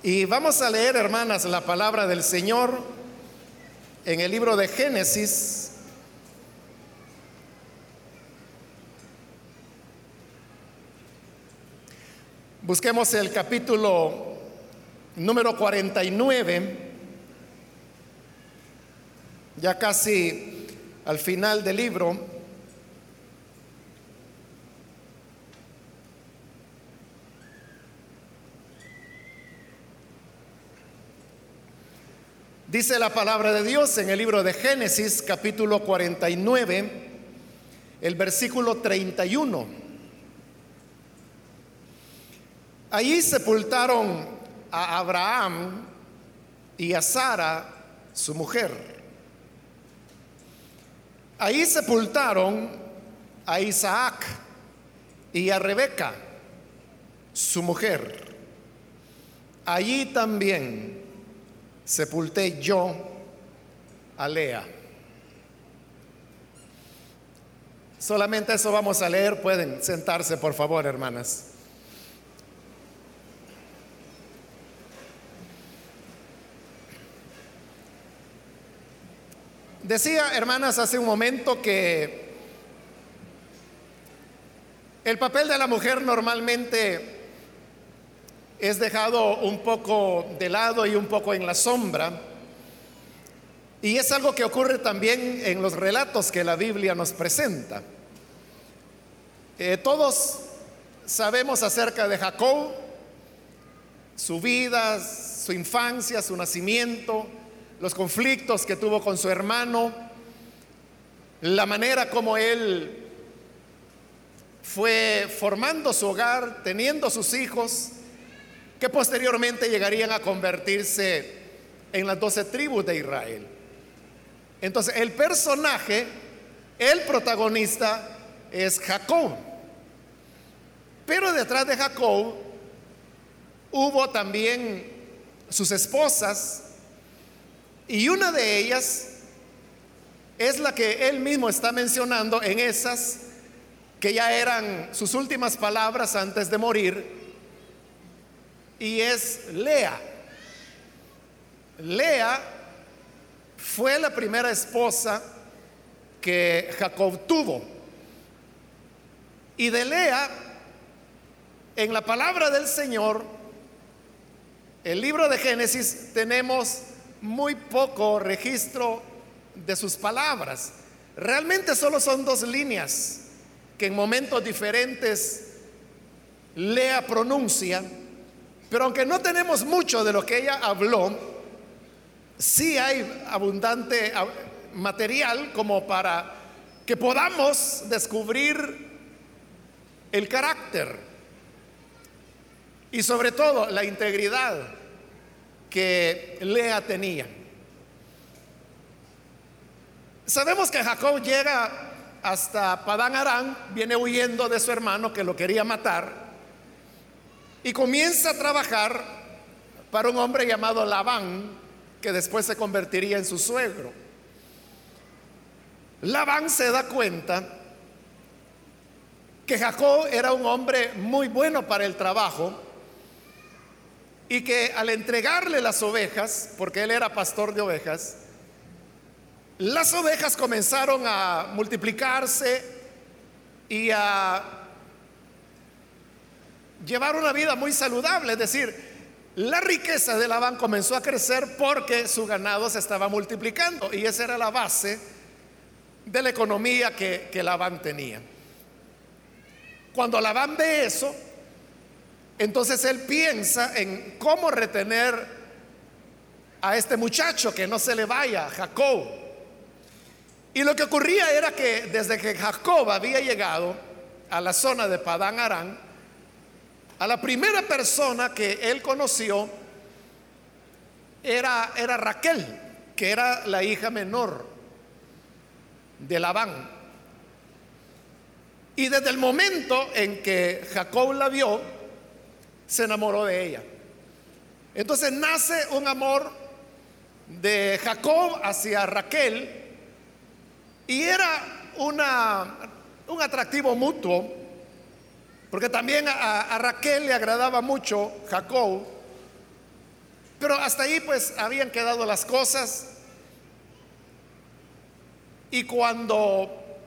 Y vamos a leer, hermanas, la palabra del Señor en el libro de Génesis. Busquemos el capítulo número 49, ya casi al final del libro. Dice la palabra de Dios en el libro de Génesis capítulo 49, el versículo 31. Allí sepultaron a Abraham y a Sara, su mujer. Ahí sepultaron a Isaac y a Rebeca, su mujer. Allí también sepulté yo a Lea. Solamente eso vamos a leer. Pueden sentarse, por favor, hermanas. Decía, hermanas, hace un momento que el papel de la mujer normalmente es dejado un poco de lado y un poco en la sombra. Y es algo que ocurre también en los relatos que la Biblia nos presenta. Eh, todos sabemos acerca de Jacob, su vida, su infancia, su nacimiento, los conflictos que tuvo con su hermano, la manera como él fue formando su hogar, teniendo sus hijos, que posteriormente llegarían a convertirse en las doce tribus de Israel. Entonces, el personaje, el protagonista es Jacob. Pero detrás de Jacob hubo también sus esposas y una de ellas es la que él mismo está mencionando en esas que ya eran sus últimas palabras antes de morir y es Lea. Lea fue la primera esposa que Jacob tuvo. Y de Lea, en la palabra del Señor, el libro de Génesis, tenemos muy poco registro de sus palabras. Realmente solo son dos líneas que en momentos diferentes Lea pronuncia pero aunque no tenemos mucho de lo que ella habló, sí hay abundante material como para que podamos descubrir el carácter y sobre todo la integridad que Lea tenía. Sabemos que Jacob llega hasta Padán Arán, viene huyendo de su hermano que lo quería matar y comienza a trabajar para un hombre llamado Labán, que después se convertiría en su suegro. Labán se da cuenta que Jacob era un hombre muy bueno para el trabajo y que al entregarle las ovejas, porque él era pastor de ovejas, las ovejas comenzaron a multiplicarse y a llevar una vida muy saludable, es decir, la riqueza de Labán comenzó a crecer porque su ganado se estaba multiplicando y esa era la base de la economía que, que Labán tenía. Cuando Labán ve eso, entonces él piensa en cómo retener a este muchacho que no se le vaya, Jacob. Y lo que ocurría era que desde que Jacob había llegado a la zona de Padán Arán, a la primera persona que él conoció era, era Raquel, que era la hija menor de Labán. Y desde el momento en que Jacob la vio, se enamoró de ella. Entonces nace un amor de Jacob hacia Raquel y era una, un atractivo mutuo porque también a, Raquel le agradaba mucho Jacob Pero hasta ahí pues habían quedado las cosas. Y cuando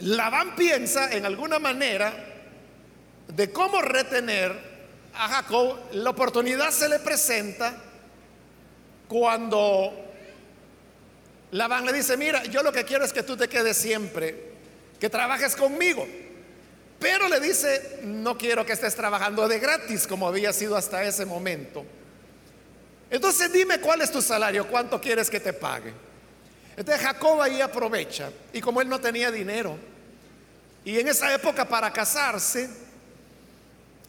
Labán piensa en alguna manera de cómo retener a Jacob, la oportunidad se le presenta cuando Labán le dice, mira, yo lo que quiero es que tú te quedes siempre, que trabajes conmigo. Pero le dice, no quiero que estés trabajando de gratis como había sido hasta ese momento. Entonces dime cuál es tu salario, cuánto quieres que te pague. Entonces Jacob ahí aprovecha. Y como él no tenía dinero, y en esa época para casarse,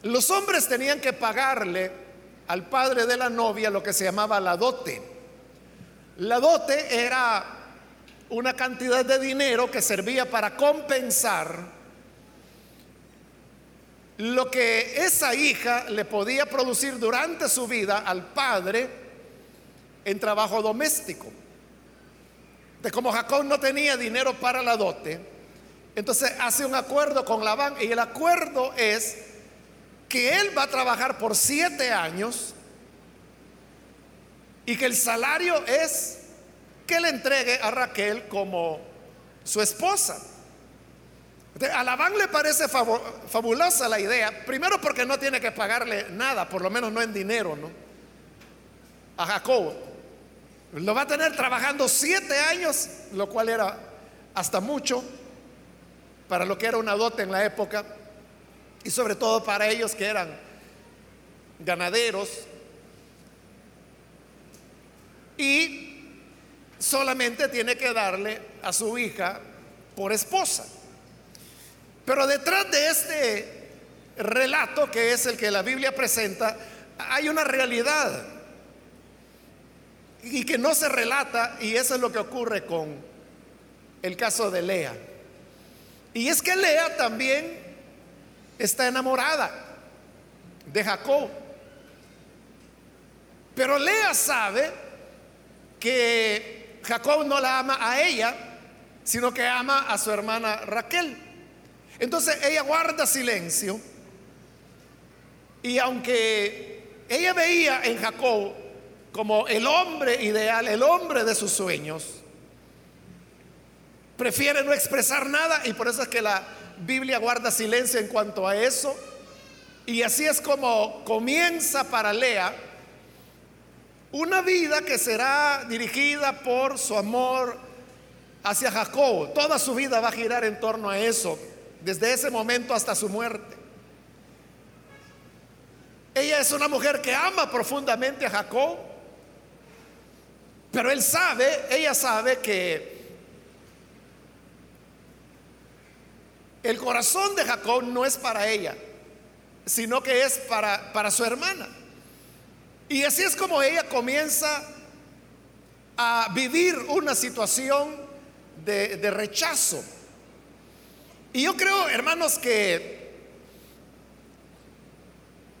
los hombres tenían que pagarle al padre de la novia lo que se llamaba la dote. La dote era una cantidad de dinero que servía para compensar lo que esa hija le podía producir durante su vida al padre en trabajo doméstico. De como Jacob no tenía dinero para la dote, entonces hace un acuerdo con Labán y el acuerdo es que él va a trabajar por siete años y que el salario es que le entregue a Raquel como su esposa. A Labán le parece fabulosa la idea, primero porque no tiene que pagarle nada, por lo menos no en dinero, ¿no? A Jacob. Lo va a tener trabajando siete años, lo cual era hasta mucho para lo que era una dote en la época y sobre todo para ellos que eran ganaderos y solamente tiene que darle a su hija por esposa. Pero detrás de este relato, que es el que la Biblia presenta, hay una realidad y que no se relata, y eso es lo que ocurre con el caso de Lea. Y es que Lea también está enamorada de Jacob. Pero Lea sabe que Jacob no la ama a ella, sino que ama a su hermana Raquel. Entonces ella guarda silencio y aunque ella veía en Jacob como el hombre ideal, el hombre de sus sueños, prefiere no expresar nada y por eso es que la Biblia guarda silencio en cuanto a eso. Y así es como comienza para Lea una vida que será dirigida por su amor hacia Jacob. Toda su vida va a girar en torno a eso desde ese momento hasta su muerte. Ella es una mujer que ama profundamente a Jacob, pero él sabe, ella sabe que el corazón de Jacob no es para ella, sino que es para, para su hermana. Y así es como ella comienza a vivir una situación de, de rechazo y yo creo, hermanos, que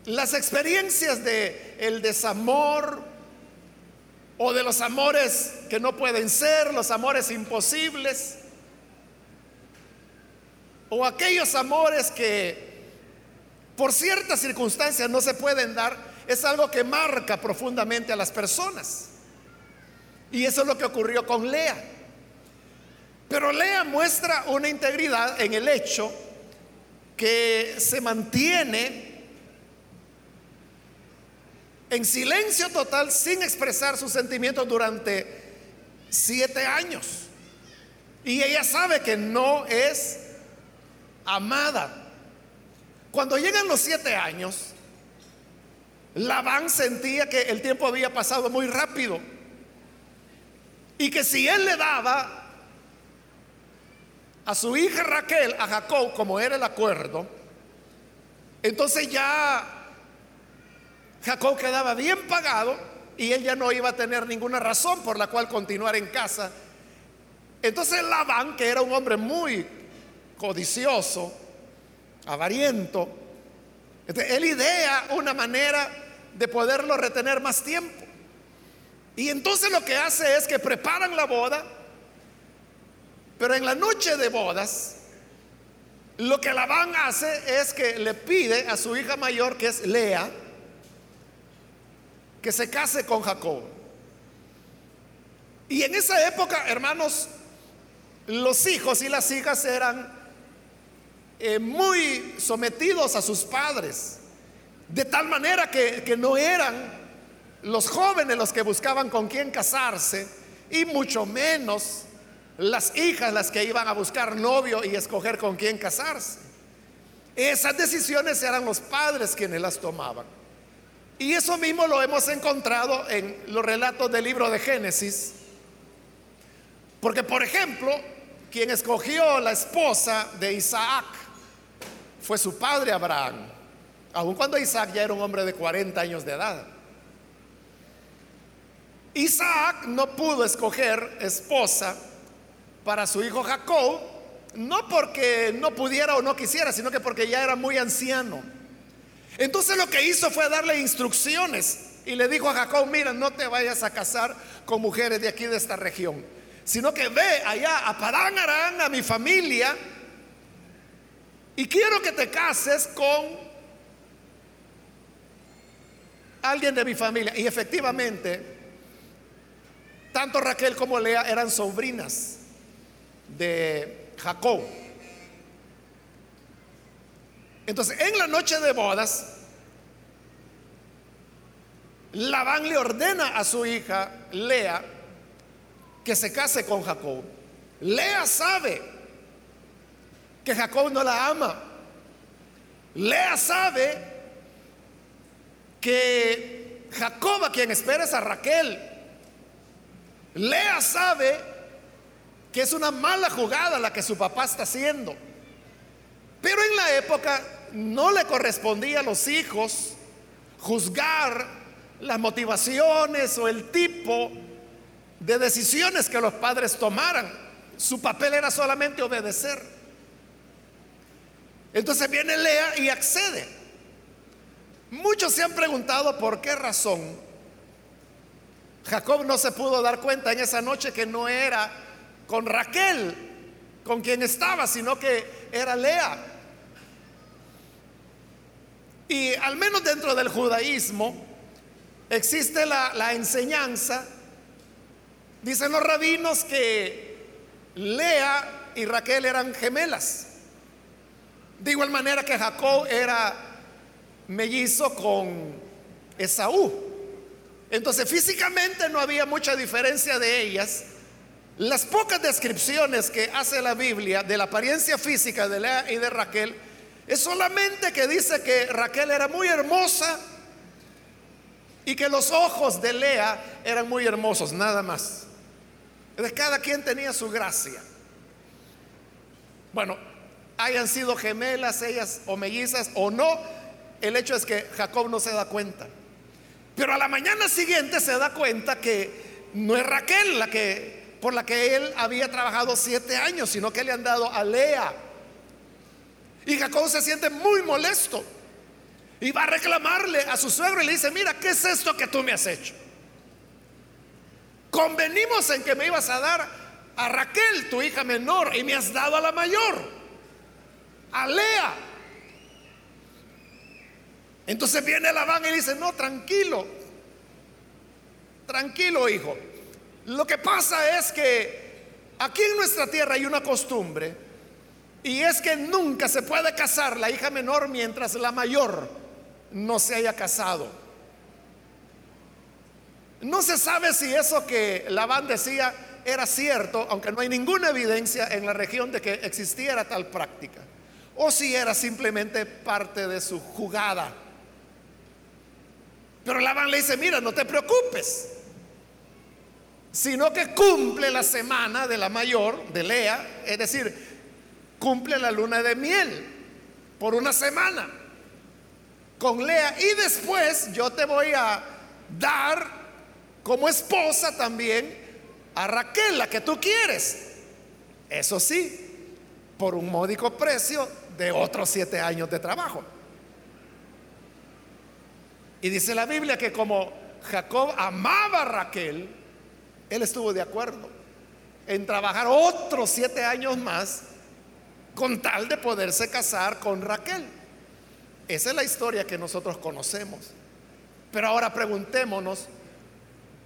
las experiencias de el desamor o de los amores que no pueden ser, los amores imposibles, o aquellos amores que por ciertas circunstancias no se pueden dar, es algo que marca profundamente a las personas. Y eso es lo que ocurrió con Lea. Pero Lea muestra una integridad en el hecho que se mantiene en silencio total sin expresar sus sentimientos durante siete años. Y ella sabe que no es amada. Cuando llegan los siete años, Labán sentía que el tiempo había pasado muy rápido y que si él le daba a su hija Raquel, a Jacob, como era el acuerdo, entonces ya Jacob quedaba bien pagado y él ya no iba a tener ninguna razón por la cual continuar en casa. Entonces Labán, que era un hombre muy codicioso, avariento, él idea una manera de poderlo retener más tiempo. Y entonces lo que hace es que preparan la boda, pero en la noche de bodas, lo que Labán hace es que le pide a su hija mayor, que es Lea, que se case con Jacob. Y en esa época, hermanos, los hijos y las hijas eran eh, muy sometidos a sus padres, de tal manera que, que no eran los jóvenes los que buscaban con quién casarse, y mucho menos las hijas las que iban a buscar novio y escoger con quién casarse. Esas decisiones eran los padres quienes las tomaban. Y eso mismo lo hemos encontrado en los relatos del libro de Génesis. Porque, por ejemplo, quien escogió la esposa de Isaac fue su padre Abraham, aun cuando Isaac ya era un hombre de 40 años de edad. Isaac no pudo escoger esposa para su hijo Jacob, no porque no pudiera o no quisiera, sino que porque ya era muy anciano. Entonces lo que hizo fue darle instrucciones y le dijo a Jacob, mira, no te vayas a casar con mujeres de aquí de esta región, sino que ve allá a Padán Arán, a mi familia, y quiero que te cases con alguien de mi familia. Y efectivamente, tanto Raquel como Lea eran sobrinas de Jacob. Entonces, en la noche de bodas, Labán le ordena a su hija Lea que se case con Jacob. Lea sabe que Jacob no la ama. Lea sabe que Jacob a quien espera es a Raquel. Lea sabe que es una mala jugada la que su papá está haciendo. Pero en la época no le correspondía a los hijos juzgar las motivaciones o el tipo de decisiones que los padres tomaran. Su papel era solamente obedecer. Entonces viene Lea y accede. Muchos se han preguntado por qué razón Jacob no se pudo dar cuenta en esa noche que no era con Raquel, con quien estaba, sino que era Lea. Y al menos dentro del judaísmo existe la, enseñanza, dicen los rabinos que Lea y Raquel eran gemelas. De igual manera que Jacob era mellizo con Esaú. Entonces físicamente no había mucha diferencia de ellas, las pocas descripciones que hace la Biblia de la apariencia física de Lea y de Raquel es solamente que dice que Raquel era muy hermosa y que los ojos de Lea eran muy hermosos, nada más. Cada quien tenía su gracia. Bueno, hayan sido gemelas ellas o mellizas o no, el hecho es que Jacob no se da cuenta. Pero a la mañana siguiente se da cuenta que no es Raquel la que por la que él había trabajado siete años, sino que le han dado a Lea. Y Jacob se siente muy molesto y va a reclamarle a su suegro y le dice, mira, ¿qué es esto que tú me has hecho? Convenimos en que me ibas a dar a Raquel, tu hija menor, y me has dado a la mayor, a Lea. Entonces viene Labán y dice, no, tranquilo, tranquilo hijo. Lo que pasa es que aquí en nuestra tierra hay una costumbre y es que nunca se puede casar la hija menor mientras la mayor no se haya casado. No se sabe si eso que Labán decía era cierto, aunque no hay ninguna evidencia en la región de que existiera tal práctica, o si era simplemente parte de su jugada. Pero Labán le dice, mira, no te preocupes, sino que cumple la semana de la mayor, de Lea, es decir, cumple la luna de miel por una semana con Lea y después yo te voy a dar como esposa también a Raquel, la que tú quieres. Eso sí, por un módico precio de otros siete años de trabajo. Y dice la Biblia que como Jacob amaba a Raquel, él estuvo de acuerdo en trabajar otros siete años más con tal de poderse casar con Raquel. Esa es la historia que nosotros conocemos. Pero ahora preguntémonos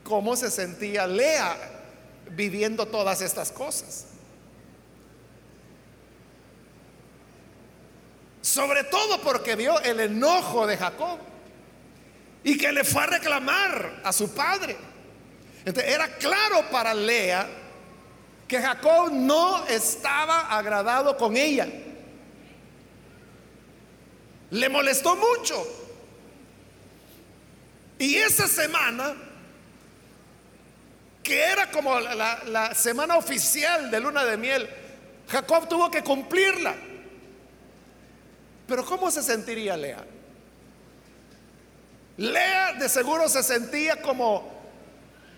cómo se sentía Lea viviendo todas estas cosas. Sobre todo porque vio el enojo de Jacob y que le fue a reclamar a su padre. Entonces, era claro para Lea que Jacob no estaba agradado con ella. Le molestó mucho. Y esa semana, que era como la, la semana oficial de luna de miel, Jacob tuvo que cumplirla. Pero ¿cómo se sentiría Lea? Lea de seguro se sentía como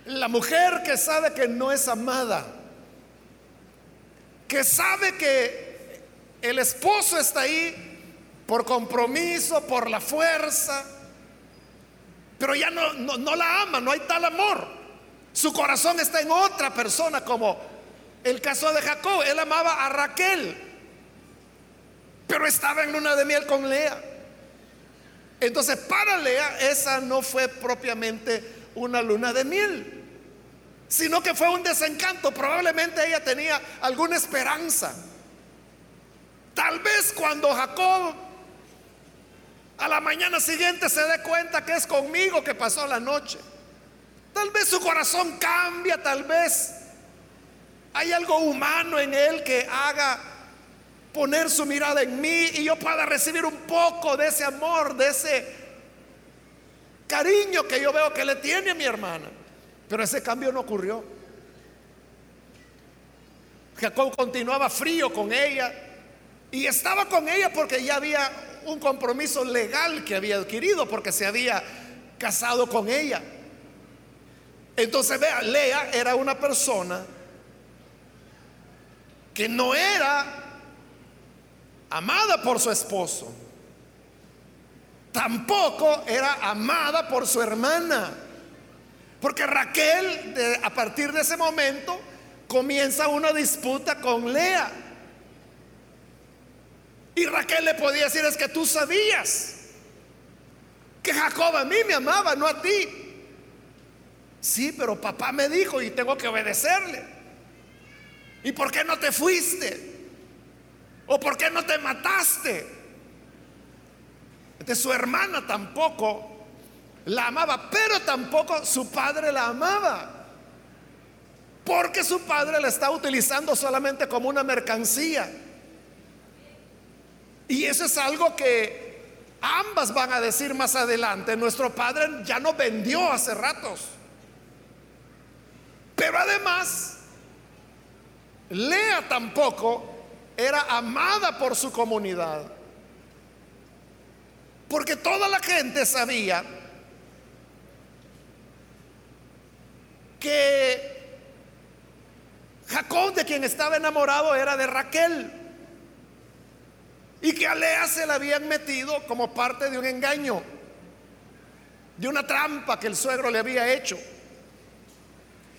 la mujer que sabe que no es amada, que sabe que el esposo está ahí por compromiso, por la fuerza, pero ya no, no, la ama, no hay tal amor. Su corazón está en otra persona, como el caso de Jacob. Él amaba a Raquel, pero estaba en luna de miel con Lea. Entonces, para Lea, esa no fue propiamente una luna de miel, sino que fue un desencanto. Probablemente ella tenía alguna esperanza. Tal vez cuando Jacob a la mañana siguiente se dé cuenta que es conmigo que pasó la noche. Tal vez su corazón cambia, tal vez hay algo humano en él que haga poner su mirada en mí y yo pueda recibir un poco de ese amor, de ese cariño que yo veo que le tiene a mi hermana. Pero ese cambio no ocurrió. Jacob continuaba frío con ella y estaba con ella porque ya había un compromiso legal que había adquirido porque se había casado con ella. Entonces vea, Lea era una persona que no era amada por su esposo. Tampoco era amada por su hermana. Porque Raquel, a partir de ese momento, comienza una disputa con Lea. Y Raquel le podía decir, es que tú sabías que Jacob a mí me amaba, no a ti. Sí, pero papá me dijo y tengo que obedecerle. ¿Y por qué no te fuiste? ¿O por qué no te mataste? De su hermana tampoco la amaba, pero tampoco su padre la amaba. Porque su padre la está utilizando solamente como una mercancía. Y eso es algo que ambas van a decir más adelante. Nuestro padre ya no vendió hace ratos. Pero además, Lea tampoco era amada por su comunidad. Porque toda la gente sabía que Jacob de quien estaba enamorado era de Raquel. Y que a Lea se la habían metido como parte de un engaño, de una trampa que el suegro le había hecho.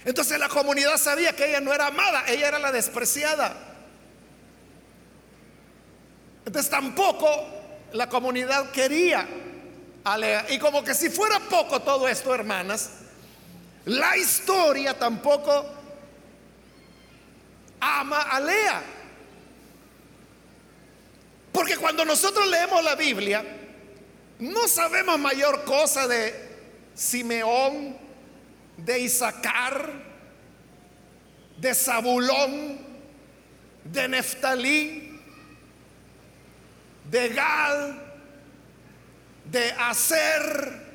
Entonces la comunidad sabía que ella no era amada, ella era la despreciada. Entonces tampoco la comunidad quería a Lea. Y como que si fuera poco todo esto, hermanas, la historia tampoco ama a Lea. Porque cuando nosotros leemos la Biblia, no sabemos mayor cosa de Simeón, de Isaacar, de Zabulón, de Neftalí, de Gal, de hacer.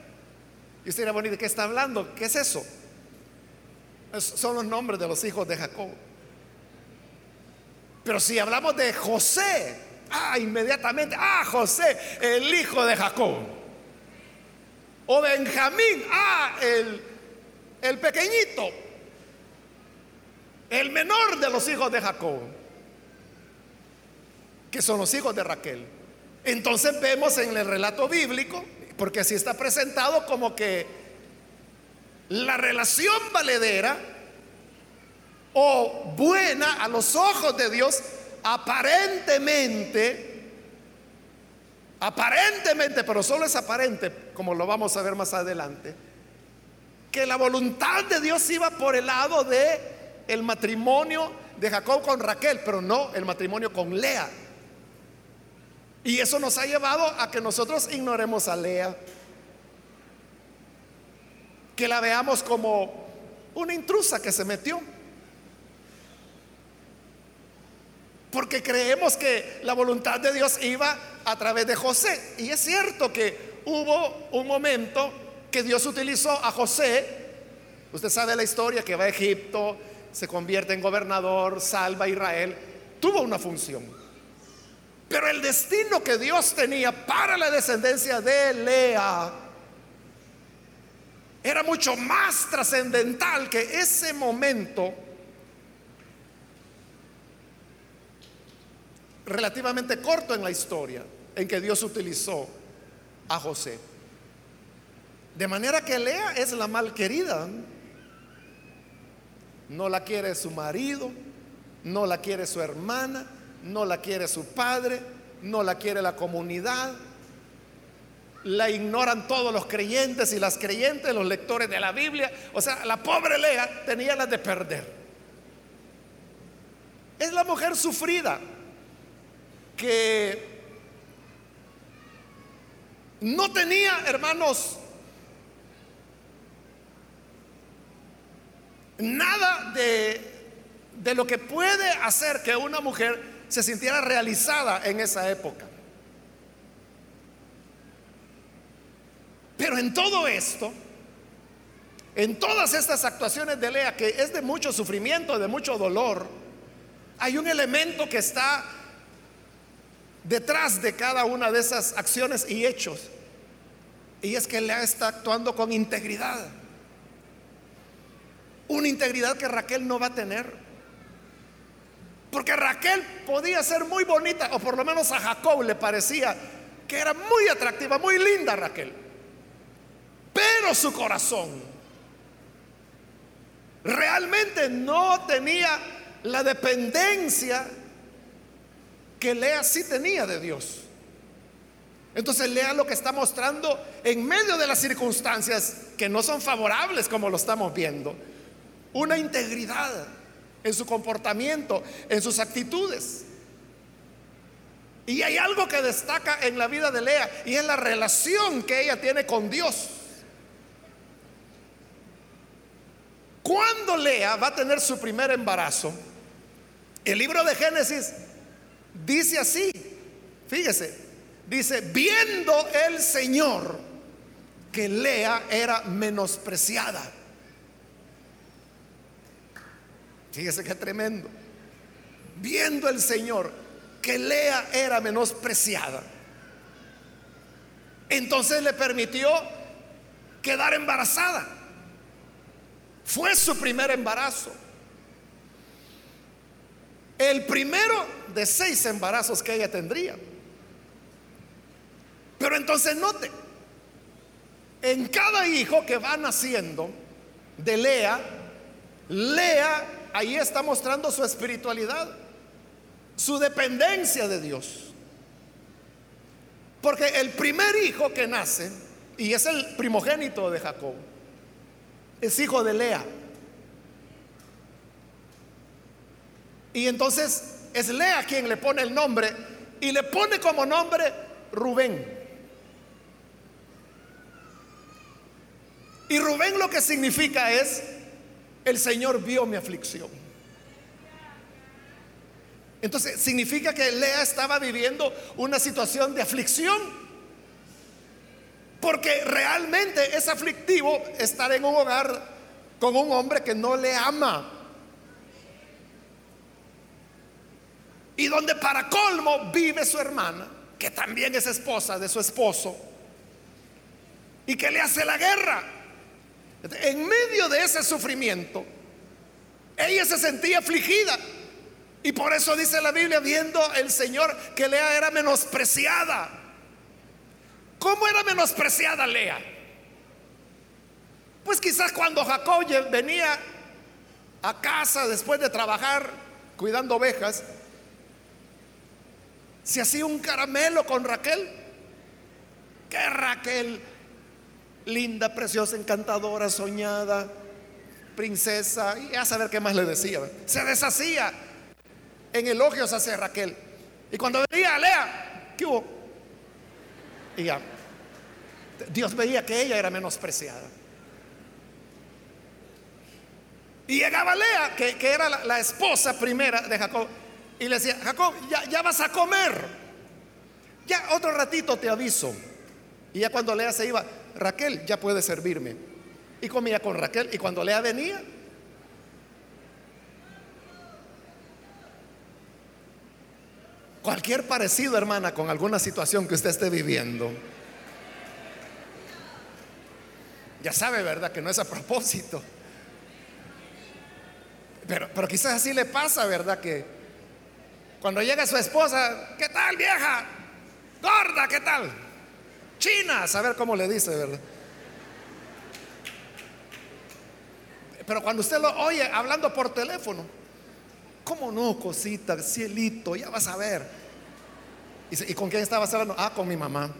Y usted dirá, bueno, ¿de qué está hablando? ¿Qué es eso? son los nombres de los hijos de Jacob. Pero si hablamos de José, ah, inmediatamente, ah, José, el hijo de Jacob. O Benjamín, ah, el, el pequeñito, el menor de los hijos de Jacob, que son los hijos de Raquel. Entonces vemos en el relato bíblico, porque así está presentado como que la relación valedera o buena a los ojos de Dios, aparentemente, aparentemente, pero solo es aparente, como lo vamos a ver más adelante, que la voluntad de Dios iba por el lado de el matrimonio de Jacob con Raquel, pero no el matrimonio con Lea. Y eso nos ha llevado a que nosotros ignoremos a Lea, que la veamos como una intrusa que se metió. Porque creemos que la voluntad de Dios iba a través de José. Y es cierto que hubo un momento que Dios utilizó a José. Usted sabe la historia que va a Egipto, se convierte en gobernador, salva a Israel. Tuvo una función. Pero el destino que Dios tenía para la descendencia de Lea era mucho más trascendental que ese momento relativamente corto en la historia en que Dios utilizó a José. De manera que Lea es la mal querida. No la quiere su marido, no la quiere su hermana, no la quiere su padre, no la quiere la comunidad. La ignoran todos los creyentes y las creyentes, los lectores de la Biblia. O sea, la pobre Lea tenía las de perder. Es la mujer sufrida que no tenía, hermanos, nada de, de lo que puede hacer que una mujer se sintiera realizada en esa época. Pero en todo esto, en todas estas actuaciones de Lea, que es de mucho sufrimiento, de mucho dolor, hay un elemento que está detrás de cada una de esas acciones y hechos. Y es que Lea está actuando con integridad. Una integridad que Raquel no va a tener. Porque Raquel podía ser muy bonita, o por lo menos a Jacob le parecía que era muy atractiva, muy linda Raquel. Pero su corazón realmente no tenía la dependencia que Lea sí tenía de Dios. Entonces Lea lo que está mostrando en medio de las circunstancias que no son favorables como lo estamos viendo. Una integridad en su comportamiento, en sus actitudes. Y hay algo que destaca en la vida de Lea y es la relación que ella tiene con Dios. Cuando Lea va a tener su primer embarazo, el libro de Génesis Dice así, fíjese, dice, viendo el Señor que Lea era menospreciada. Fíjese qué tremendo. Viendo el Señor que Lea era menospreciada. Entonces le permitió quedar embarazada. Fue su primer embarazo. El primero de seis embarazos que ella tendría. Pero entonces note, en cada hijo que va naciendo de Lea, Lea ahí está mostrando su espiritualidad, su dependencia de Dios. Porque el primer hijo que nace, y es el primogénito de Jacob, es hijo de Lea. Y entonces es Lea quien le pone el nombre y le pone como nombre Rubén. Y Rubén lo que significa es, el Señor vio mi aflicción. Entonces significa que Lea estaba viviendo una situación de aflicción. Porque realmente es aflictivo estar en un hogar con un hombre que no le ama. y donde para colmo vive su hermana, que también es esposa de su esposo, y que le hace la guerra. En medio de ese sufrimiento, ella se sentía afligida. Y por eso dice la Biblia, viendo el Señor que Lea era menospreciada. ¿Cómo era menospreciada Lea? Pues quizás cuando Jacob venía a casa después de trabajar cuidando ovejas, se hacía un caramelo con Raquel. Que Raquel linda, preciosa, encantadora, soñada, princesa, y a saber qué más le decía. Se deshacía en elogios hacia Raquel. Y cuando veía a Lea, ¿qué hubo? Y ya, Dios veía que ella era menospreciada. Y llegaba Lea, que, era la, esposa primera de Jacob, y le decía, Jacob, ya, ya vas a comer. Ya otro ratito te aviso. Y ya cuando Lea se iba, Raquel ya puede servirme. Y comía con Raquel. Y cuando Lea venía, cualquier parecido, hermana, con alguna situación que usted esté viviendo, ya sabe, ¿verdad? Que no es a propósito. Pero, pero quizás así le pasa, ¿verdad? Que cuando llega su esposa, ¿qué tal vieja? Gorda, ¿qué tal? China, a saber cómo le dice, ¿verdad? Pero cuando usted lo oye hablando por teléfono, ¿cómo no, cosita, cielito? Ya vas a ver. ¿Y, con quién estabas hablando? Ah, con mi mamá.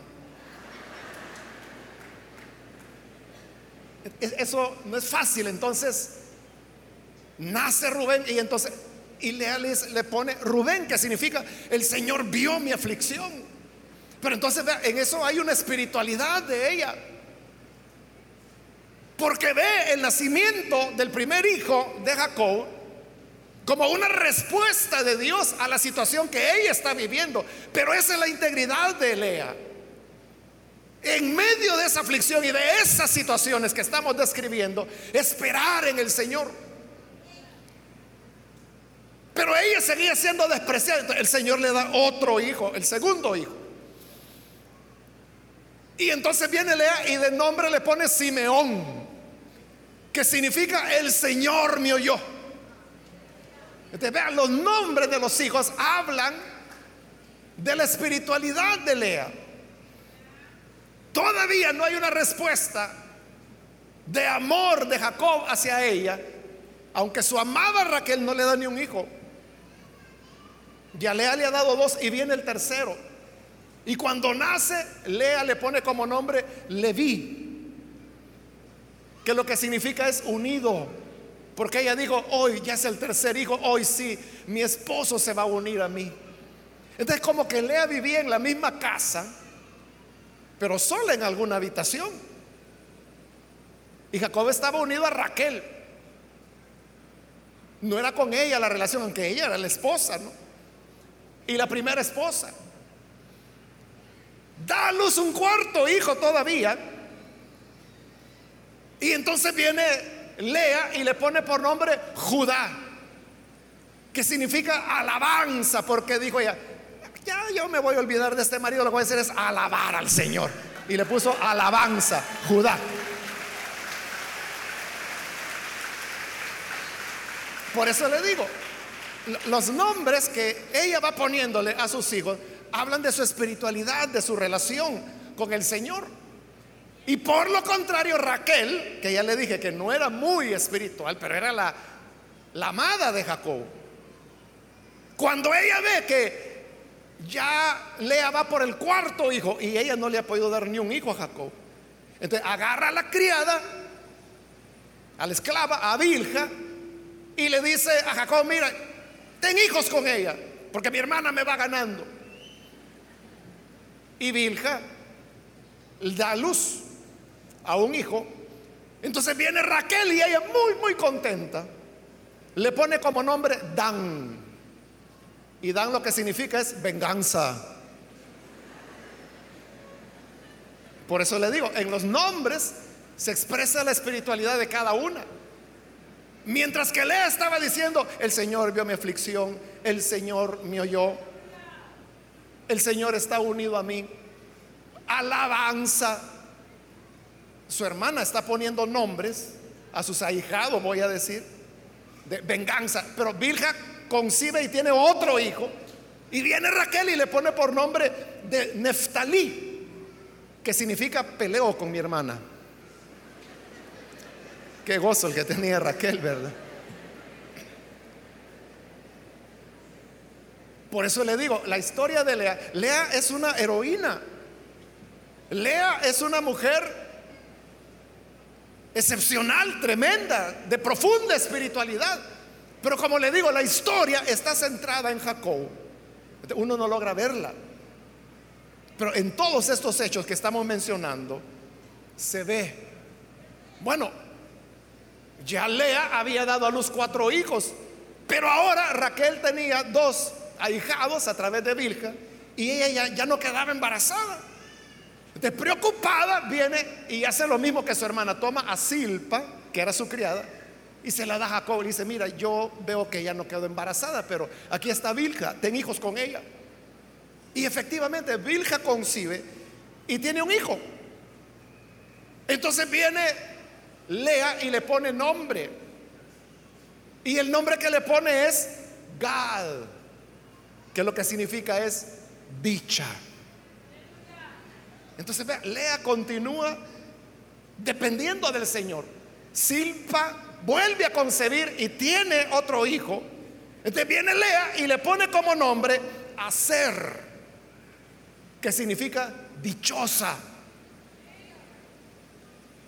Eso no es fácil, entonces nace Rubén y entonces, y Leales le pone Rubén, que significa el Señor vio mi aflicción. Pero entonces en eso hay una espiritualidad de ella. Porque ve el nacimiento del primer hijo de Jacob como una respuesta de Dios a la situación que ella está viviendo. Pero esa es la integridad de Lea. En medio de esa aflicción y de esas situaciones que estamos describiendo, esperar en el Señor. Pero ella seguía siendo despreciada. el Señor le da otro hijo, el segundo hijo. Y entonces viene Lea y de nombre le pone Simeón, que significa el Señor me oyó. Entonces, vean, los nombres de los hijos hablan de la espiritualidad de Lea. Todavía no hay una respuesta de amor de Jacob hacia ella, aunque su amada Raquel no le da ni un hijo. Ya Lea le ha dado dos y viene el tercero. Y cuando nace, Lea le pone como nombre Leví, que lo que significa es unido. Porque ella dijo, hoy ya es el tercer hijo, hoy sí, mi esposo se va a unir a mí. Entonces como que Lea vivía en la misma casa, pero sola en alguna habitación. Y Jacob estaba unido a Raquel. No era con ella la relación, aunque ella era la esposa, ¿no? y la primera esposa. Da a luz un cuarto hijo todavía. Y entonces viene Lea y le pone por nombre Judá, que significa alabanza, porque dijo ella, ya yo me voy a olvidar de este marido, lo que voy a hacer es alabar al Señor. Y le puso alabanza, Judá. Por eso le digo, los nombres que ella va poniéndole a sus hijos hablan de su espiritualidad, de su relación con el Señor. Y por lo contrario, Raquel, que ya le dije que no era muy espiritual, pero era la, amada de Jacob, cuando ella ve que ya Lea va por el cuarto hijo y ella no le ha podido dar ni un hijo a Jacob, entonces agarra a la criada, a la esclava, a Vilja, y le dice a Jacob, mira, ten hijos con ella, porque mi hermana me va ganando. Y Vilja da luz a un hijo. Entonces viene Raquel y ella muy, muy contenta. Le pone como nombre Dan. Y Dan lo que significa es venganza. Por eso le digo, en los nombres se expresa la espiritualidad de cada una. Mientras que Lea estaba diciendo, el Señor vio mi aflicción, el Señor me oyó, el Señor está unido a mí. Alabanza. Su hermana está poniendo nombres a sus ahijados, voy a decir, de venganza. Pero Vilja concibe y tiene otro hijo. Y viene Raquel y le pone por nombre de Neftalí, que significa peleo con mi hermana. Qué gozo el que tenía Raquel, ¿verdad? Por eso le digo, la historia de Lea, Lea es una heroína. Lea es una mujer excepcional, tremenda, de profunda espiritualidad. Pero como le digo, la historia está centrada en Jacob. Uno no logra verla. Pero en todos estos hechos que estamos mencionando, se ve. Bueno, ya Lea había dado a luz cuatro hijos, pero ahora Raquel tenía dos ahijados a través de Vilja y ella ya, no quedaba embarazada. Despreocupada viene y hace lo mismo que su hermana. Toma a Silpa, que era su criada, y se la da a Jacob. Y dice, mira, yo veo que ella no quedó embarazada, pero aquí está Vilja, ten hijos con ella. Y efectivamente, Vilja concibe y tiene un hijo. Entonces viene Lea y le pone nombre. Y el nombre que le pone es Gad, que lo que significa es dicha. Entonces, vea, Lea continúa dependiendo del Señor. Silpa vuelve a concebir y tiene otro hijo. Entonces viene Lea y le pone como nombre Hacer, que significa dichosa.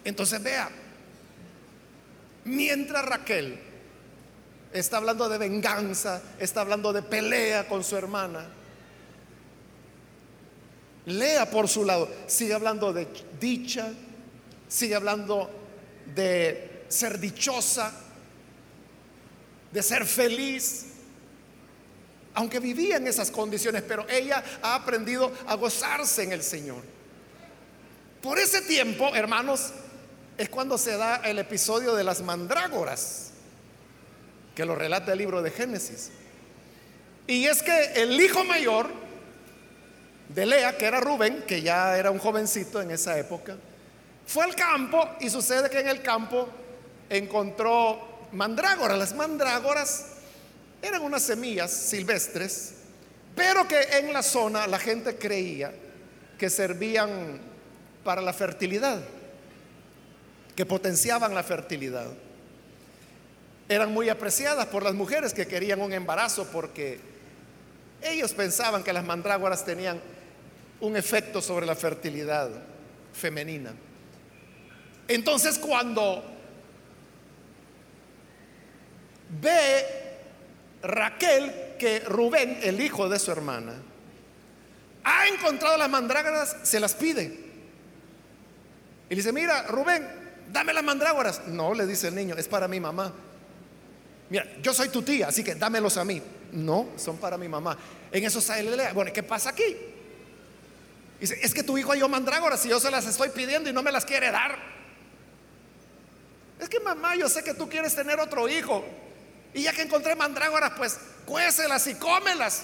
Entonces vea, mientras Raquel está hablando de venganza, está hablando de pelea con su hermana, Lea por su lado, sigue hablando de dicha, sigue hablando de ser dichosa, de ser feliz, aunque vivía en esas condiciones, pero ella ha aprendido a gozarse en el Señor. Por ese tiempo, hermanos, es cuando se da el episodio de las mandrágoras, que lo relata el libro de Génesis. Y es que el hijo mayor de Lea, que era Rubén, que ya era un jovencito en esa época, fue al campo y sucede que en el campo encontró mandrágoras. Las mandrágoras eran unas semillas silvestres, pero que en la zona la gente creía que servían para la fertilidad, que potenciaban la fertilidad. Eran muy apreciadas por las mujeres que querían un embarazo porque ellos pensaban que las mandrágoras tenían un efecto sobre la fertilidad femenina. Entonces cuando ve Raquel que Rubén, el hijo de su hermana, ha encontrado las mandrágoras, se las pide. Y le dice, mira, Rubén, dame las mandrágoras. No, le dice el niño, es para mi mamá. Mira, yo soy tu tía, así que dámelos a mí. No, son para mi mamá. En eso sale, bueno, ¿qué pasa aquí? Dice, es que tu hijo halló mandrágoras y yo se las estoy pidiendo y no me las quiere dar. Es que mamá, yo sé que tú quieres tener otro hijo. Y ya que encontré mandrágoras, pues cuécelas y cómelas.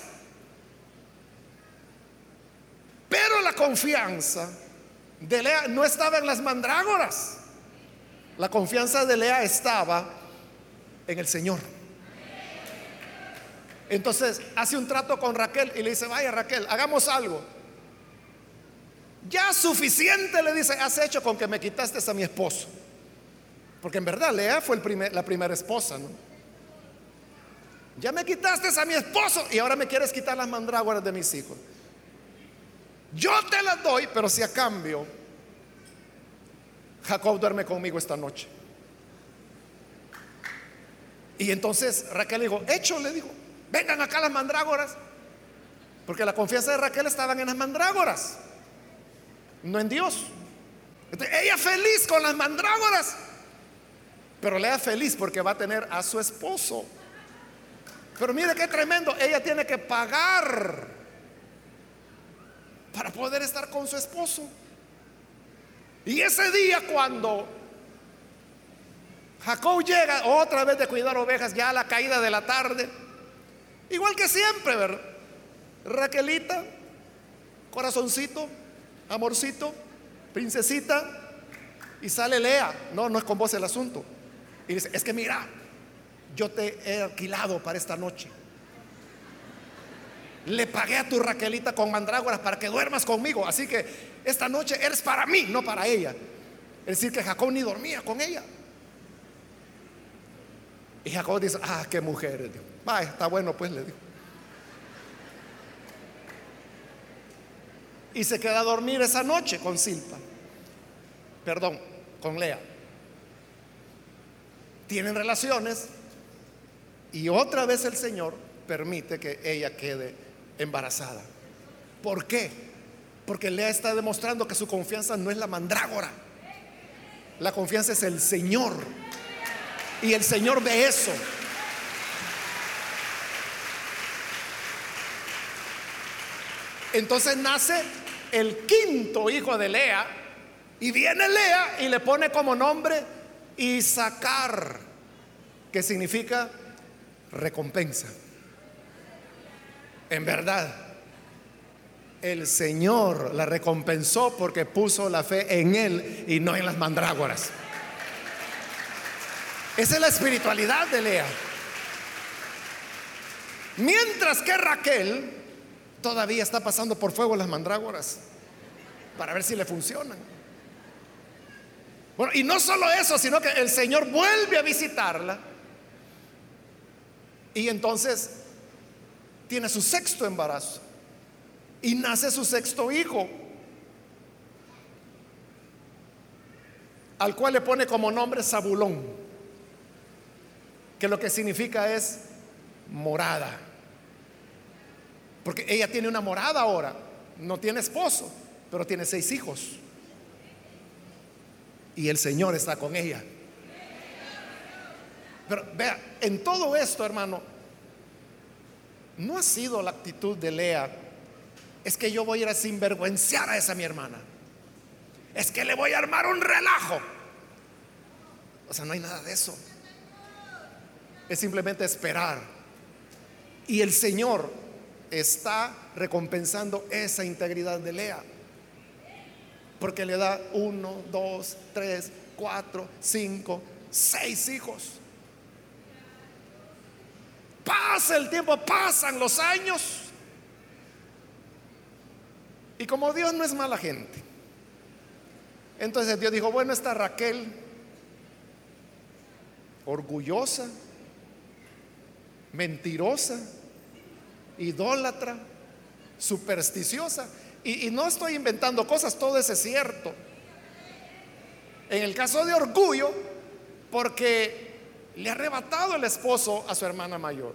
Pero la confianza de Lea no estaba en las mandrágoras. La confianza de Lea estaba en el Señor. Entonces hace un trato con Raquel y le dice, vaya Raquel, hagamos algo. Ya suficiente, le dice, has hecho con que me quitaste a mi esposo. Porque en verdad Lea fue la primera esposa, ¿no? Ya me quitaste a mi esposo y ahora me quieres quitar las mandrágoras de mis hijos. Yo te las doy, pero si a cambio Jacob duerme conmigo esta noche. Y entonces Raquel dijo, hecho, le dijo, vengan acá las mandrágoras. Porque la confianza de Raquel estaba en las mandrágoras no en Dios. ella feliz con las mandrágoras, pero Lea feliz porque va a tener a su esposo. Pero mire qué tremendo, ella tiene que pagar para poder estar con su esposo. Y ese día cuando Jacob llega otra vez de cuidar ovejas ya a la caída de la tarde, igual que siempre. Raquelita, corazoncito, amorcito, princesita, y sale Lea. No, no es con vos el asunto. Y dice, es que mira, yo te he alquilado para esta noche. Le pagué a tu Raquelita con mandrágoras para que duermas conmigo. Así que esta noche eres para mí, no para ella. Es decir, que Jacob ni dormía con ella. Y Jacob dice, ah, qué mujer. Va, está bueno, pues le digo. y se queda a dormir esa noche con Silpa. Perdón, con Lea. tienen relaciones y otra vez el Señor permite que ella quede embarazada. ¿Por qué? Porque Lea está demostrando que su confianza no es la mandrágora. La confianza es el Señor. Y el Señor ve eso. Entonces nace el quinto hijo de Lea. Y viene Lea y le pone como nombre Isaacar, que significa recompensa. En verdad, el Señor la recompensó porque puso la fe en Él y no en las mandrágoras. Esa es la espiritualidad de Lea. Mientras que Raquel todavía está pasando por fuego las mandrágoras para ver si le funcionan. Bueno, y no solo eso, sino que el Señor vuelve a visitarla y entonces tiene su sexto embarazo y nace su sexto hijo, al cual le pone como nombre Zabulón, que lo que significa es morada. Porque ella tiene una morada ahora, no tiene esposo, pero tiene seis hijos y el Señor está con ella. Pero vea, en todo esto, hermano, no ha sido la actitud de Lea, es que yo voy a ir a sinvergüenciar a esa mi hermana. Es que le voy a armar un relajo. O sea, no hay nada de eso. Es simplemente esperar. Y el Señor está recompensando esa integridad de Lea. Porque le da uno, dos, tres, cuatro, cinco, seis hijos. Pasa el tiempo, pasan los años. Y como Dios no es mala gente, entonces Dios dijo, bueno, está Raquel, orgullosa, mentirosa, idólatra, supersticiosa. Y, no estoy inventando cosas, todo eso es cierto. En el caso de orgullo, porque le ha arrebatado el esposo a su hermana mayor.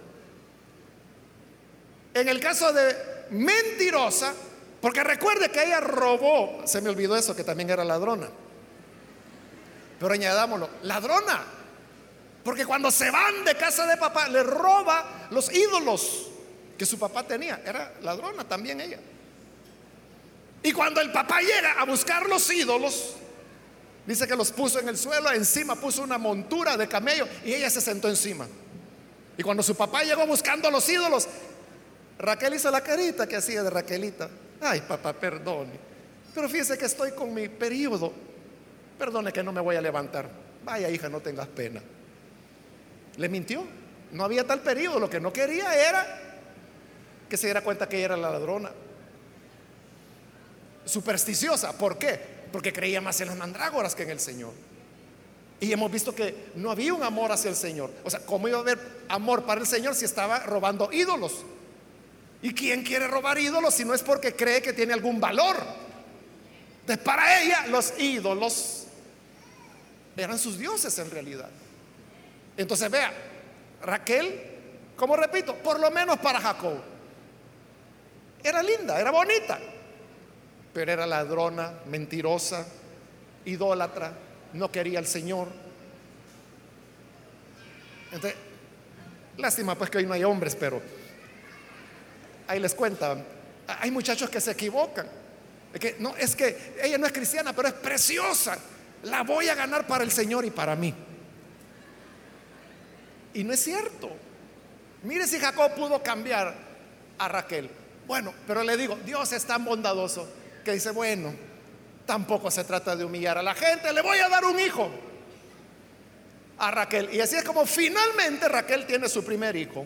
En el caso de mentirosa, porque recuerde que ella robó, se me olvidó eso, que también era ladrona. Pero añadámoslo, ladrona. Porque cuando se van de casa de papá, le roba los ídolos que su papá tenía. Era ladrona también ella. Y cuando el papá llega a buscar los ídolos, dice que los puso en el suelo, encima puso una montura de camello y ella se sentó encima. Y cuando su papá llegó buscando los ídolos, Raquel hizo la carita que hacía de Raquelita. Ay, papá, perdone. Pero fíjese que estoy con mi periodo. Perdone que no me voy a levantar. Vaya, hija, no tengas pena. Le mintió. No había tal periodo. Lo que no quería era que se diera cuenta que ella era la ladrona supersticiosa. ¿Por qué? Porque creía más en las mandrágoras que en el Señor. Y hemos visto que no había un amor hacia el Señor. O sea, ¿cómo iba a haber amor para el Señor si estaba robando ídolos? ¿Y quién quiere robar ídolos si no es porque cree que tiene algún valor? Entonces, para ella los ídolos eran sus dioses en realidad. Entonces, vea, Raquel, como repito, por lo menos para Jacob, era linda, era bonita pero era ladrona, mentirosa, idólatra, no quería al Señor. Entonces, lástima pues que hoy no hay hombres, pero ahí les cuenta, hay muchachos que se equivocan. Es que, no, es que ella no es cristiana, pero es preciosa. La voy a ganar para el Señor y para mí. Y no es cierto. Mire si Jacob pudo cambiar a Raquel. Bueno, pero le digo, Dios es tan bondadoso que dice, bueno, tampoco se trata de humillar a la gente, le voy a dar un hijo a Raquel. Y así es como finalmente Raquel tiene su primer hijo.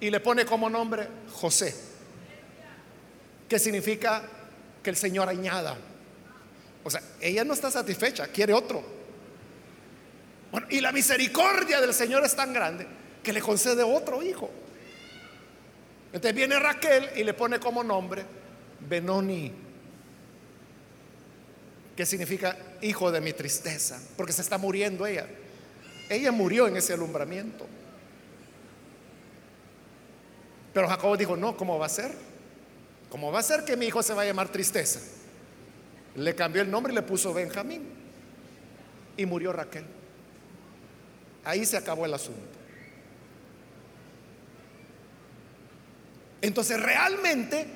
Y le pone como nombre José, que significa que el Señor añada. O sea, ella no está satisfecha, quiere otro. Y la misericordia del Señor es tan grande que le concede otro hijo. Entonces viene Raquel y le pone como nombre Benoni, que significa hijo de mi tristeza, porque se está muriendo ella. Ella murió en ese alumbramiento. Pero Jacob dijo, no, ¿cómo va a ser? ¿Cómo va a ser que mi hijo se va a llamar tristeza? Le cambió el nombre y le puso Benjamín. Y murió Raquel. Ahí se acabó el asunto. Entonces realmente,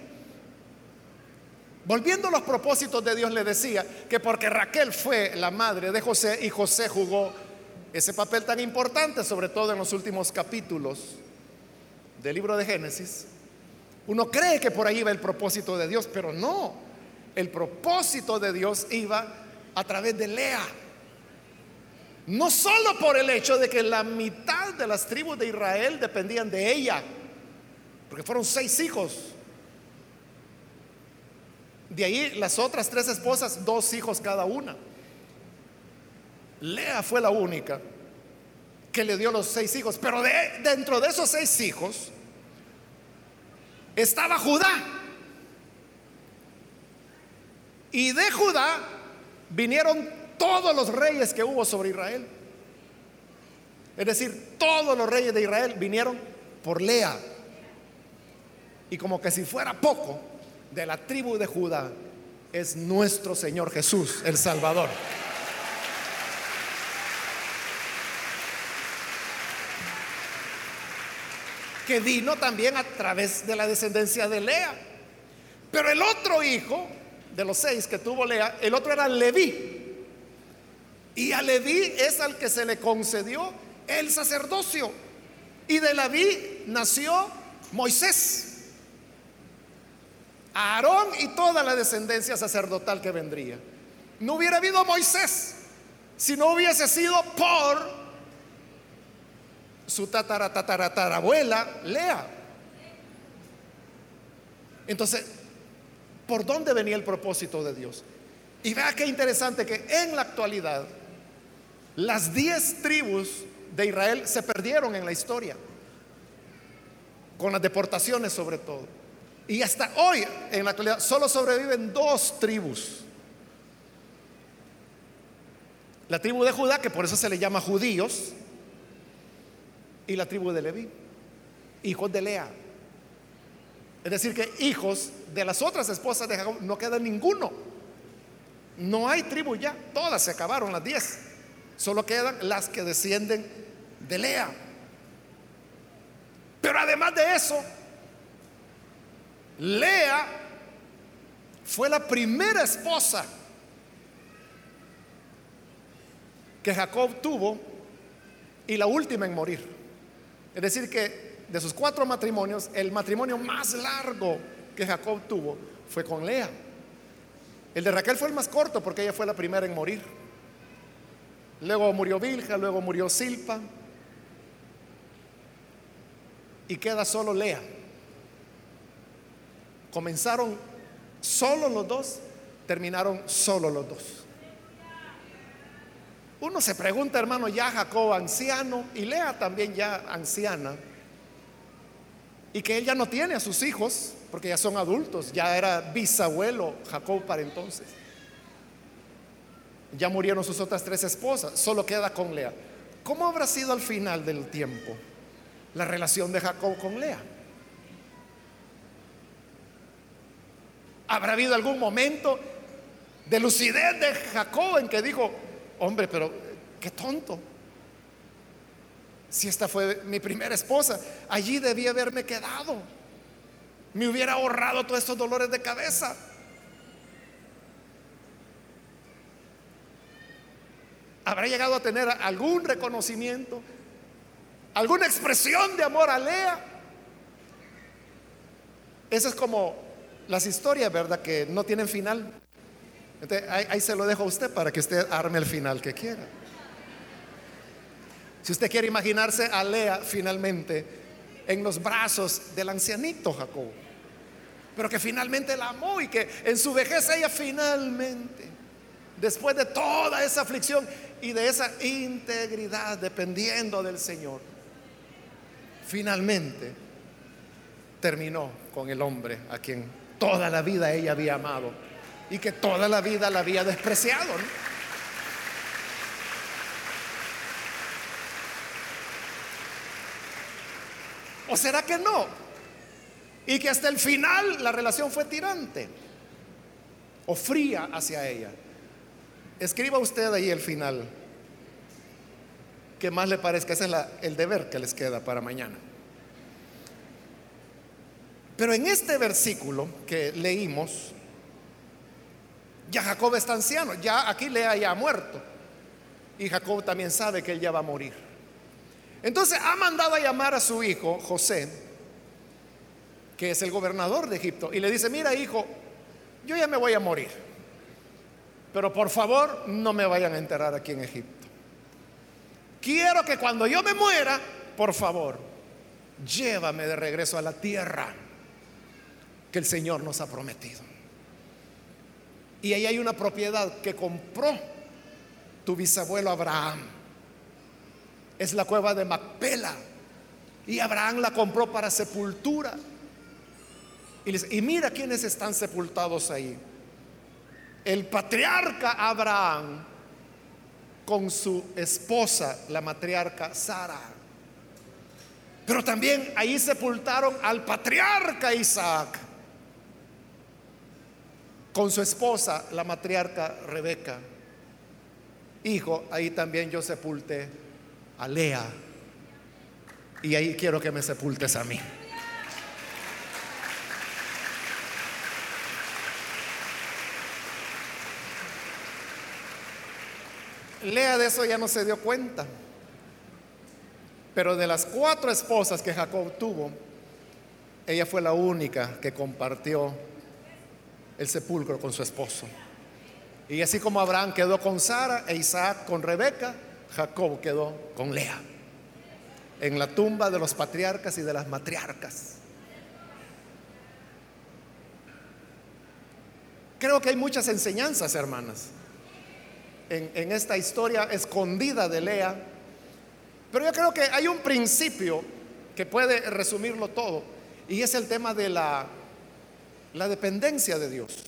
volviendo a los propósitos de Dios, le decía que porque Raquel fue la madre de José y José jugó ese papel tan importante, sobre todo en los últimos capítulos del libro de Génesis, uno cree que por ahí va el propósito de Dios, pero no. El propósito de Dios iba a través de Lea. No solo por el hecho de que la mitad de las tribus de Israel dependían de ella, porque fueron seis hijos. De ahí las otras tres esposas, dos hijos cada una. Lea fue la única que le dio los seis hijos, pero de, dentro de esos seis hijos estaba Judá. Y de Judá vinieron todos los reyes que hubo sobre Israel. Es decir, todos los reyes de Israel vinieron por Lea. Y como que si fuera poco, de la tribu de Judá es nuestro Señor Jesús, el Salvador. que vino también a través de la descendencia de Lea. Pero el otro hijo de los seis que tuvo Lea, el otro era Leví. Y a Leví es al que se le concedió el sacerdocio. Y de Leví nació Moisés. Aarón y toda la descendencia sacerdotal que vendría. No hubiera habido Moisés si no hubiese sido por su tatara, tatara, abuela Lea. Entonces, ¿por dónde venía el propósito de Dios? Y vea qué interesante que en la actualidad las diez tribus de Israel se perdieron en la historia, con las deportaciones sobre todo. Y hasta hoy, en la actualidad, solo sobreviven dos tribus. La tribu de Judá, que por eso se le llama judíos, y la tribu de Leví, hijos de Lea. Es decir, que hijos de las otras esposas de Jacob no queda ninguno. No hay tribu ya, todas se acabaron las diez. Solo quedan las que descienden de Lea. Pero además de eso, Lea fue la primera esposa que Jacob tuvo y la última en morir. Es decir, que de sus cuatro matrimonios, el matrimonio más largo que Jacob tuvo fue con Lea. El de Raquel fue el más corto porque ella fue la primera en morir. Luego murió Vilja, luego murió Silpa. Y queda solo Lea. Comenzaron solo los dos, terminaron solo los dos. Uno se pregunta, hermano, ya Jacob anciano y Lea también ya anciana, y que él ya no tiene a sus hijos, porque ya son adultos, ya era bisabuelo Jacob para entonces. Ya murieron sus otras tres esposas, solo queda con Lea. ¿Cómo habrá sido al final del tiempo la relación de Jacob con Lea? ¿Habrá habido algún momento de lucidez de Jacob en que dijo, hombre, pero qué tonto. Si esta fue mi primera esposa, allí debía haberme quedado. Me hubiera ahorrado todos estos dolores de cabeza. ¿Habrá llegado a tener algún reconocimiento? ¿Alguna expresión de amor a Lea? Esa es como las historias, ¿verdad? Que no tienen final ahí, se lo dejo a usted para que usted arme el final que quiera. Si usted quiere imaginarse a Lea finalmente en los brazos del ancianito Jacob, pero que finalmente la amó y que en su vejez ella finalmente, después de toda esa aflicción y de esa integridad dependiendo del Señor, finalmente terminó con el hombre a quien toda la vida ella había amado y que toda la vida la había despreciado. ¿O será que no? Y que hasta el final la relación fue tirante o fría hacia ella. Escriba usted ahí el final. Que más le parezca, ese es el deber que les queda para mañana. Pero en este versículo que leímos, ya Jacob está anciano, ya aquí Lea ya ha muerto. Y Jacob también sabe que él ya va a morir. Entonces ha mandado a llamar a su hijo José, que es el gobernador de Egipto, y le dice, mira hijo, yo ya me voy a morir, pero por favor no me vayan a enterrar aquí en Egipto. Quiero que cuando yo me muera, por favor, llévame de regreso a la tierra que el Señor nos ha prometido. Y ahí hay una propiedad que compró tu bisabuelo Abraham. Es la cueva de Macpela. Y Abraham la compró para sepultura. Y, y mira quiénes están sepultados ahí. El patriarca Abraham con su esposa, la matriarca Sara. Pero también ahí sepultaron al patriarca Isaac con su esposa, la matriarca Rebeca. Hijo, ahí también yo sepulté a Lea. Y ahí quiero que me sepultes a mí. Lea de eso ya no se dio cuenta. Pero de las cuatro esposas que Jacob tuvo, ella fue la única que compartió el sepulcro con su esposo. Y así como Abraham quedó con Sara e Isaac con Rebeca, Jacob quedó con Lea. En la tumba de los patriarcas y de las matriarcas. Creo que hay muchas enseñanzas, hermanas, en, esta historia escondida de Lea. Pero yo creo que hay un principio que puede resumirlo todo. Y es el tema de la la dependencia de Dios,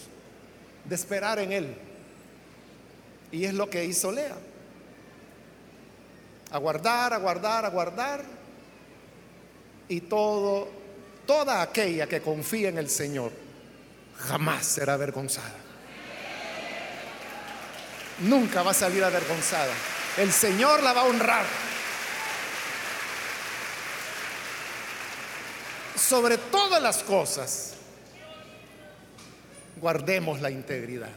de esperar en Él. Y es lo que hizo Lea. Aguardar, aguardar, aguardar. Y todo, toda aquella que confía en el Señor jamás será avergonzada. Nunca va a salir avergonzada. El Señor la va a honrar. Sobre todas las cosas, guardemos la integridad.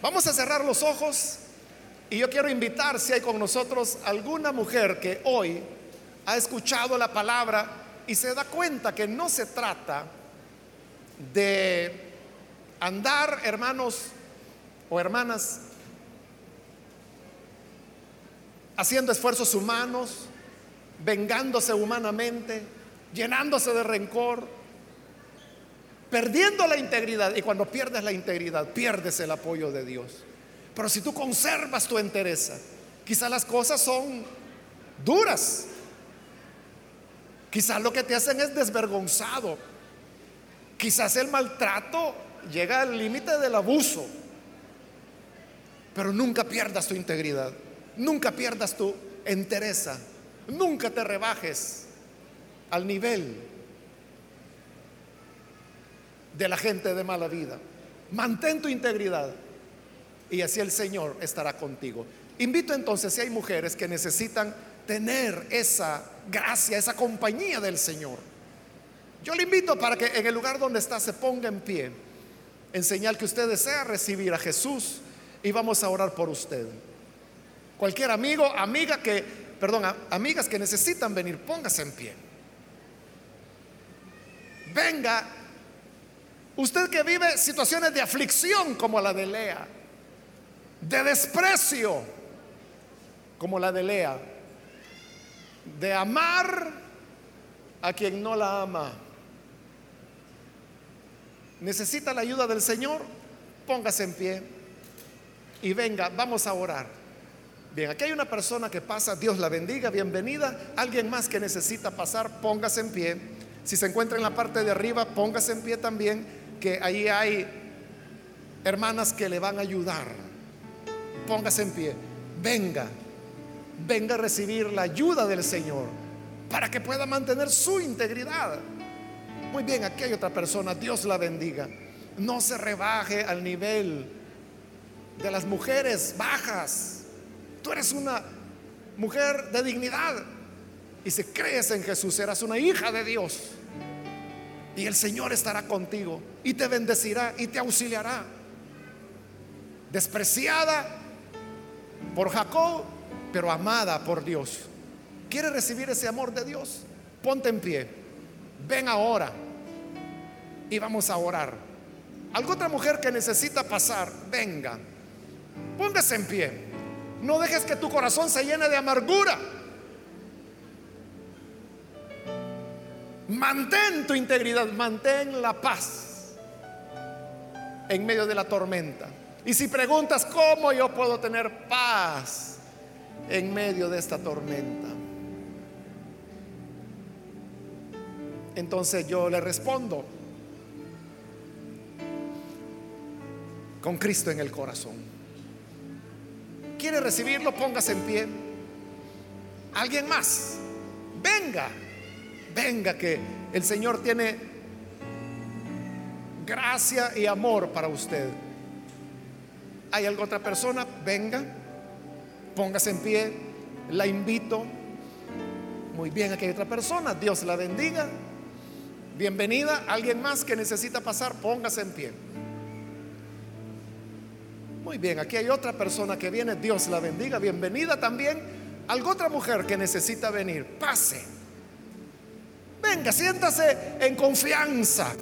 Vamos a cerrar los ojos y yo quiero invitar si hay con nosotros alguna mujer que hoy ha escuchado la palabra y se da cuenta que no se trata de andar, hermanos o hermanas, haciendo esfuerzos humanos, vengándose humanamente, llenándose de rencor, perdiendo la integridad. Y cuando pierdes la integridad, pierdes el apoyo de Dios. Pero si tú conservas tu entereza, quizás las cosas son duras. Quizás lo que te hacen es desvergonzado. Quizás el maltrato llega al límite del abuso. Pero nunca pierdas tu integridad. Nunca pierdas tu entereza. Nunca te rebajes al nivel de la gente de mala vida. Mantén tu integridad y así el Señor estará contigo. Invito entonces, si hay mujeres que necesitan tener esa gracia, esa compañía del Señor, yo le invito para que en el lugar donde está se ponga en pie, en señal que usted desea recibir a Jesús y vamos a orar por usted. Cualquier amigo, amiga que, perdón, amigas que necesitan venir, póngase en pie. Venga Usted que vive situaciones de aflicción como la de Lea, de desprecio como la de Lea, de amar a quien no la ama. ¿Necesita la ayuda del Señor? Póngase en pie y venga, vamos a orar. Bien, aquí hay una persona que pasa, Dios la bendiga, bienvenida. Alguien más que necesita pasar, póngase en pie. Si se encuentra en la parte de arriba, póngase en pie también que ahí hay hermanas que le van a ayudar. Póngase en pie. Venga, venga a recibir la ayuda del Señor para que pueda mantener su integridad. Muy bien, aquí hay otra persona, Dios la bendiga. No se rebaje al nivel de las mujeres bajas. Tú eres una mujer de dignidad. Y si crees en Jesús, serás una hija de Dios. Y el Señor estará contigo y te bendecirá y te auxiliará. Despreciada por Jacob, pero amada por Dios. ¿Quieres recibir ese amor de Dios? Ponte en pie. Ven ahora y vamos a orar. ¿Alguna otra mujer que necesita pasar? Venga. Póngase en pie. No dejes que tu corazón se llene de amargura. Mantén tu integridad, mantén la paz en medio de la tormenta. Y si preguntas cómo yo puedo tener paz en medio de esta tormenta, entonces yo le respondo con Cristo en el corazón. ¿Quiere recibirlo? Póngase en pie. ¿Alguien más? Venga. Venga que el Señor tiene gracia y amor para usted. ¿Hay alguna otra persona? Venga, póngase en pie, la invito. Muy bien, aquí hay otra persona, Dios la bendiga. Bienvenida, alguien más que necesita pasar, póngase en pie. Muy bien, aquí hay otra persona que viene, Dios la bendiga, bienvenida también. Alguna otra mujer que necesita venir, pase. Venga, siéntase en confianza.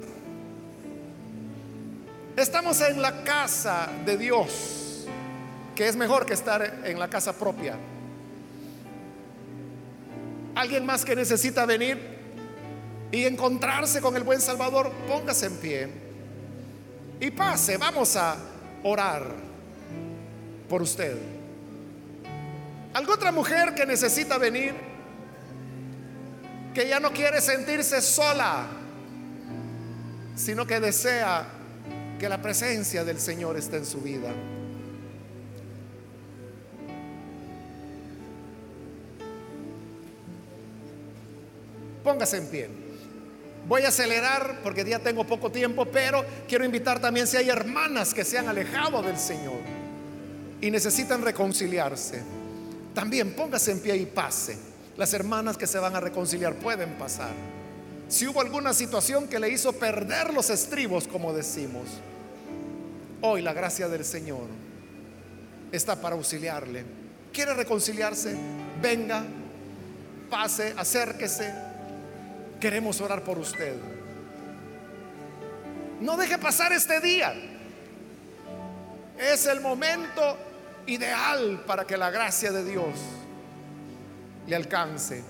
Estamos en la casa de Dios, que es mejor que estar en la casa propia. Alguien más que necesita venir y encontrarse con el buen Salvador, póngase en pie y pase. Vamos a orar por usted. ¿Alguna otra mujer que necesita venir? que ya no quiere sentirse sola, sino que desea que la presencia del Señor esté en su vida. Póngase en pie. Voy a acelerar porque ya tengo poco tiempo, pero quiero invitar también si hay hermanas que se han alejado del Señor y necesitan reconciliarse. También póngase en pie y pase. Las hermanas que se van a reconciliar pueden pasar. Si hubo alguna situación que le hizo perder los estribos, como decimos, hoy la gracia del Señor está para auxiliarle. ¿Quiere reconciliarse? Venga, pase, acérquese. Queremos orar por usted. No deje pasar este día. Es el momento ideal para que la gracia de Dios le alcance.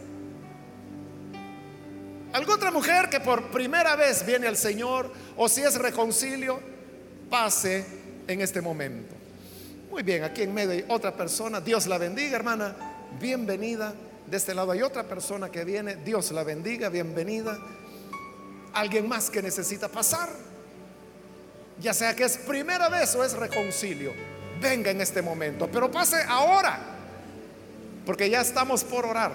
¿Alguna otra mujer que por primera vez viene al Señor o si es reconcilio, pase en este momento? Muy bien, aquí en medio hay otra persona. Dios la bendiga, hermana. Bienvenida. De este lado hay otra persona que viene. Dios la bendiga, bienvenida. Alguien más que necesita pasar. Ya sea que es primera vez o es reconcilio. Venga en este momento, pero pase ahora porque ya estamos por orar.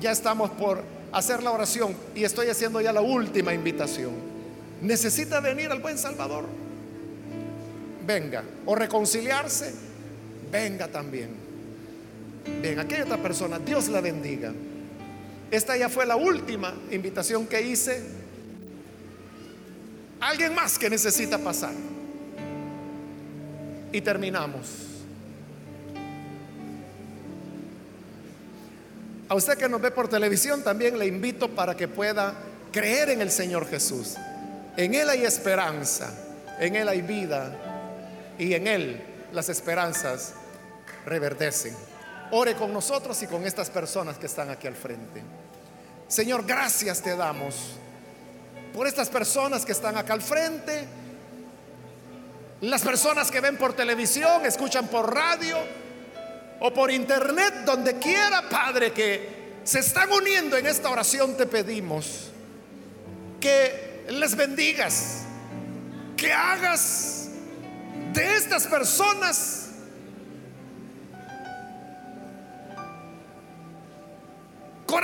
Ya estamos por hacer la oración y estoy haciendo ya la última invitación. ¿Necesita venir al buen Salvador? Venga. O reconciliarse, venga también. Bien, aquella otra persona, Dios la bendiga. Esta ya fue la última invitación que hice. Alguien más que necesita pasar. Y terminamos. A usted que nos ve por televisión también le invito para que pueda creer en el Señor Jesús. En Él hay esperanza, en Él hay vida y en Él las esperanzas reverdecen. Ore con nosotros y con estas personas que están aquí al frente. Señor, gracias te damos por estas personas que están acá al frente, las personas que ven por televisión, escuchan por radio o por internet, donde quiera, Padre, que se están uniendo en esta oración, te pedimos que les bendigas, que hagas de estas personas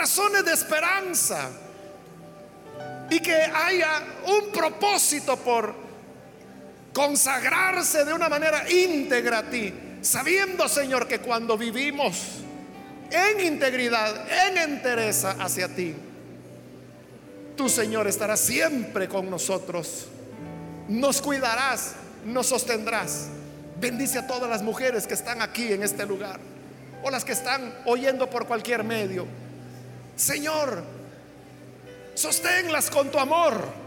razones de esperanza y que haya un propósito por consagrarse de una manera íntegra a ti, sabiendo, Señor, que cuando vivimos en integridad, en entereza hacia ti, tu Señor estará siempre con nosotros, nos cuidarás, nos sostendrás. Bendice a todas las mujeres que están aquí en este lugar o las que están oyendo por cualquier medio. Señor, sosténlas con tu amor.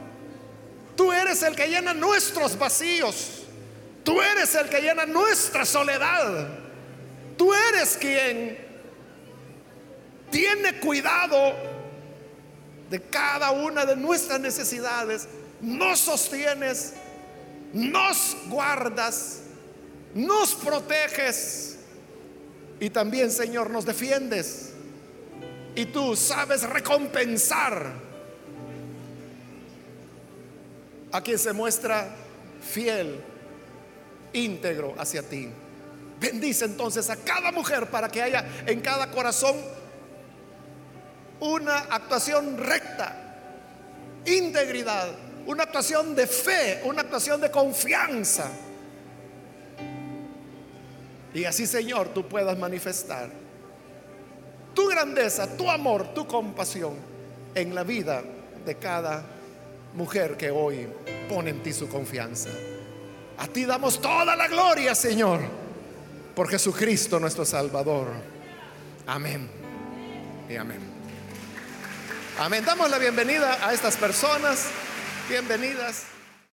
Tú eres el que llena nuestros vacíos. Tú eres el que llena nuestra soledad. Tú eres quien tiene cuidado de cada una de nuestras necesidades. Nos sostienes, nos guardas, nos proteges y también, Señor, nos defiendes. Y tú sabes recompensar a quien se muestra fiel, íntegro hacia ti. Bendice entonces a cada mujer para que haya en cada corazón una actuación recta, integridad, una actuación de fe, una actuación de confianza. Y así, Señor, tú puedas manifestar tu grandeza, tu amor, tu compasión en la vida de cada mujer que hoy pone en ti su confianza. A ti damos toda la gloria, Señor, por Jesucristo nuestro Salvador. Amén. Y amén. Amén. Damos la bienvenida a estas personas. Bienvenidas.